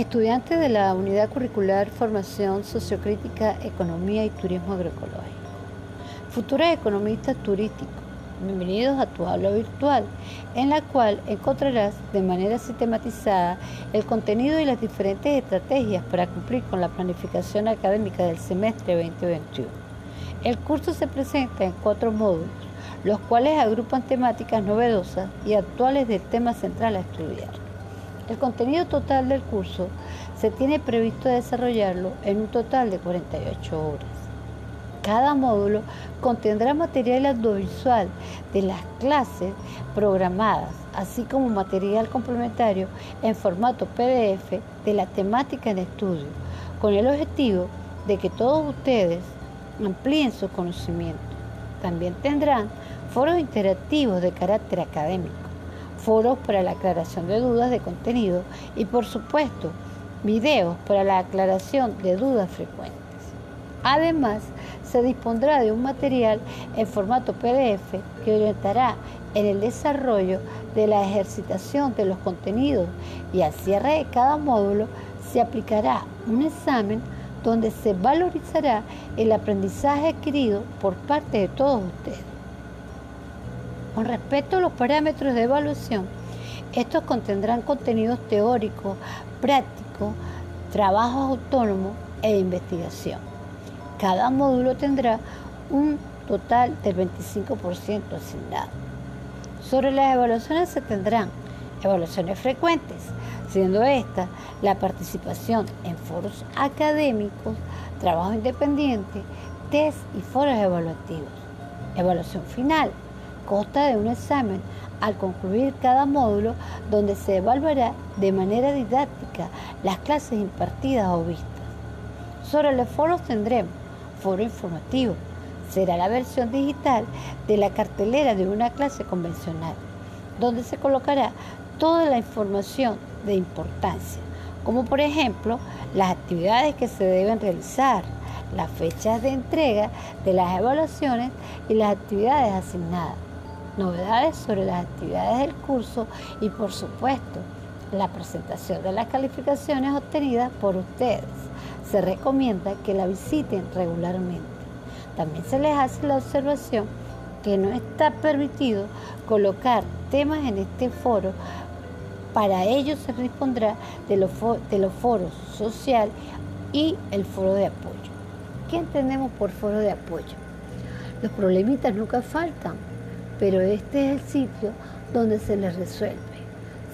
Estudiante de la Unidad Curricular Formación Sociocrítica, Economía y Turismo Agroecológico. Futura economista turístico, bienvenidos a tu aula virtual, en la cual encontrarás de manera sistematizada el contenido y las diferentes estrategias para cumplir con la planificación académica del semestre 2021. El curso se presenta en cuatro módulos, los cuales agrupan temáticas novedosas y actuales del tema central a estudiar. El contenido total del curso se tiene previsto desarrollarlo en un total de 48 horas. Cada módulo contendrá material audiovisual de las clases programadas, así como material complementario en formato PDF de la temática en estudio, con el objetivo de que todos ustedes amplíen su conocimiento. También tendrán foros interactivos de carácter académico foros para la aclaración de dudas de contenido y por supuesto videos para la aclaración de dudas frecuentes. Además, se dispondrá de un material en formato PDF que orientará en el desarrollo de la ejercitación de los contenidos y al cierre de cada módulo se aplicará un examen donde se valorizará el aprendizaje adquirido por parte de todos ustedes. Con respecto a los parámetros de evaluación, estos contendrán contenidos teóricos, prácticos, trabajos autónomos e investigación. Cada módulo tendrá un total del 25% asignado. Sobre las evaluaciones se tendrán evaluaciones frecuentes, siendo esta la participación en foros académicos, trabajo independiente, test y foros evaluativos. Evaluación final, consta de un examen al concluir cada módulo donde se evaluará de manera didáctica las clases impartidas o vistas. Sobre los foros tendremos foro informativo. Será la versión digital de la cartelera de una clase convencional, donde se colocará toda la información de importancia, como por ejemplo las actividades que se deben realizar, las fechas de entrega de las evaluaciones y las actividades asignadas novedades sobre las actividades del curso y por supuesto la presentación de las calificaciones obtenidas por ustedes. Se recomienda que la visiten regularmente. También se les hace la observación que no está permitido colocar temas en este foro. Para ello se dispondrá de los, de los foros social y el foro de apoyo. ¿Qué entendemos por foro de apoyo? Los problemitas nunca faltan pero este es el sitio donde se les resuelve.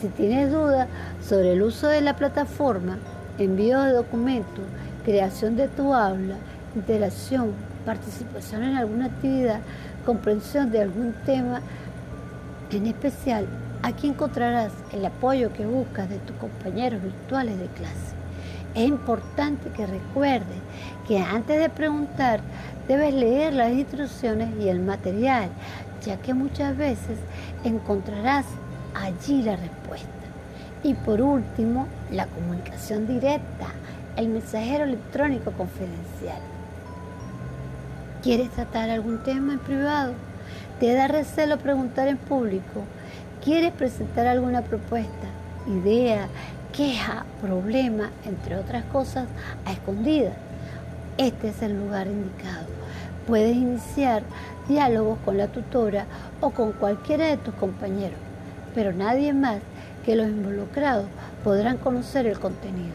Si tienes dudas sobre el uso de la plataforma, envío de documentos, creación de tu aula, interacción, participación en alguna actividad, comprensión de algún tema en especial, aquí encontrarás el apoyo que buscas de tus compañeros virtuales de clase. Es importante que recuerdes que antes de preguntar debes leer las instrucciones y el material, ya que muchas veces encontrarás allí la respuesta. Y por último, la comunicación directa, el mensajero electrónico confidencial. ¿Quieres tratar algún tema en privado? ¿Te da recelo preguntar en público? ¿Quieres presentar alguna propuesta, idea, queja, problema, entre otras cosas, a escondidas? Este es el lugar indicado. Puedes iniciar diálogos con la tutora o con cualquiera de tus compañeros, pero nadie más que los involucrados podrán conocer el contenido.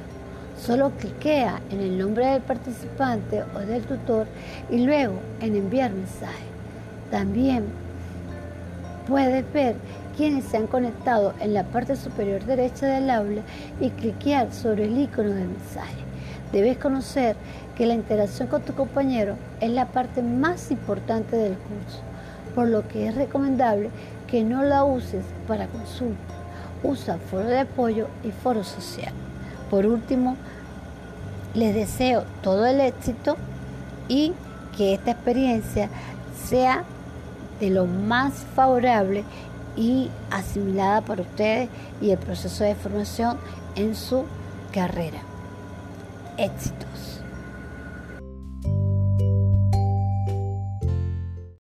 Solo cliquea en el nombre del participante o del tutor y luego en enviar mensaje. También puedes ver quienes se han conectado en la parte superior derecha del aula y cliquear sobre el icono del mensaje. Debes conocer que la interacción con tu compañero es la parte más importante del curso, por lo que es recomendable que no la uses para consulta. Usa foro de apoyo y foro social. Por último, les deseo todo el éxito y que esta experiencia sea de lo más favorable y asimilada para ustedes y el proceso de formación en su carrera. Éxito.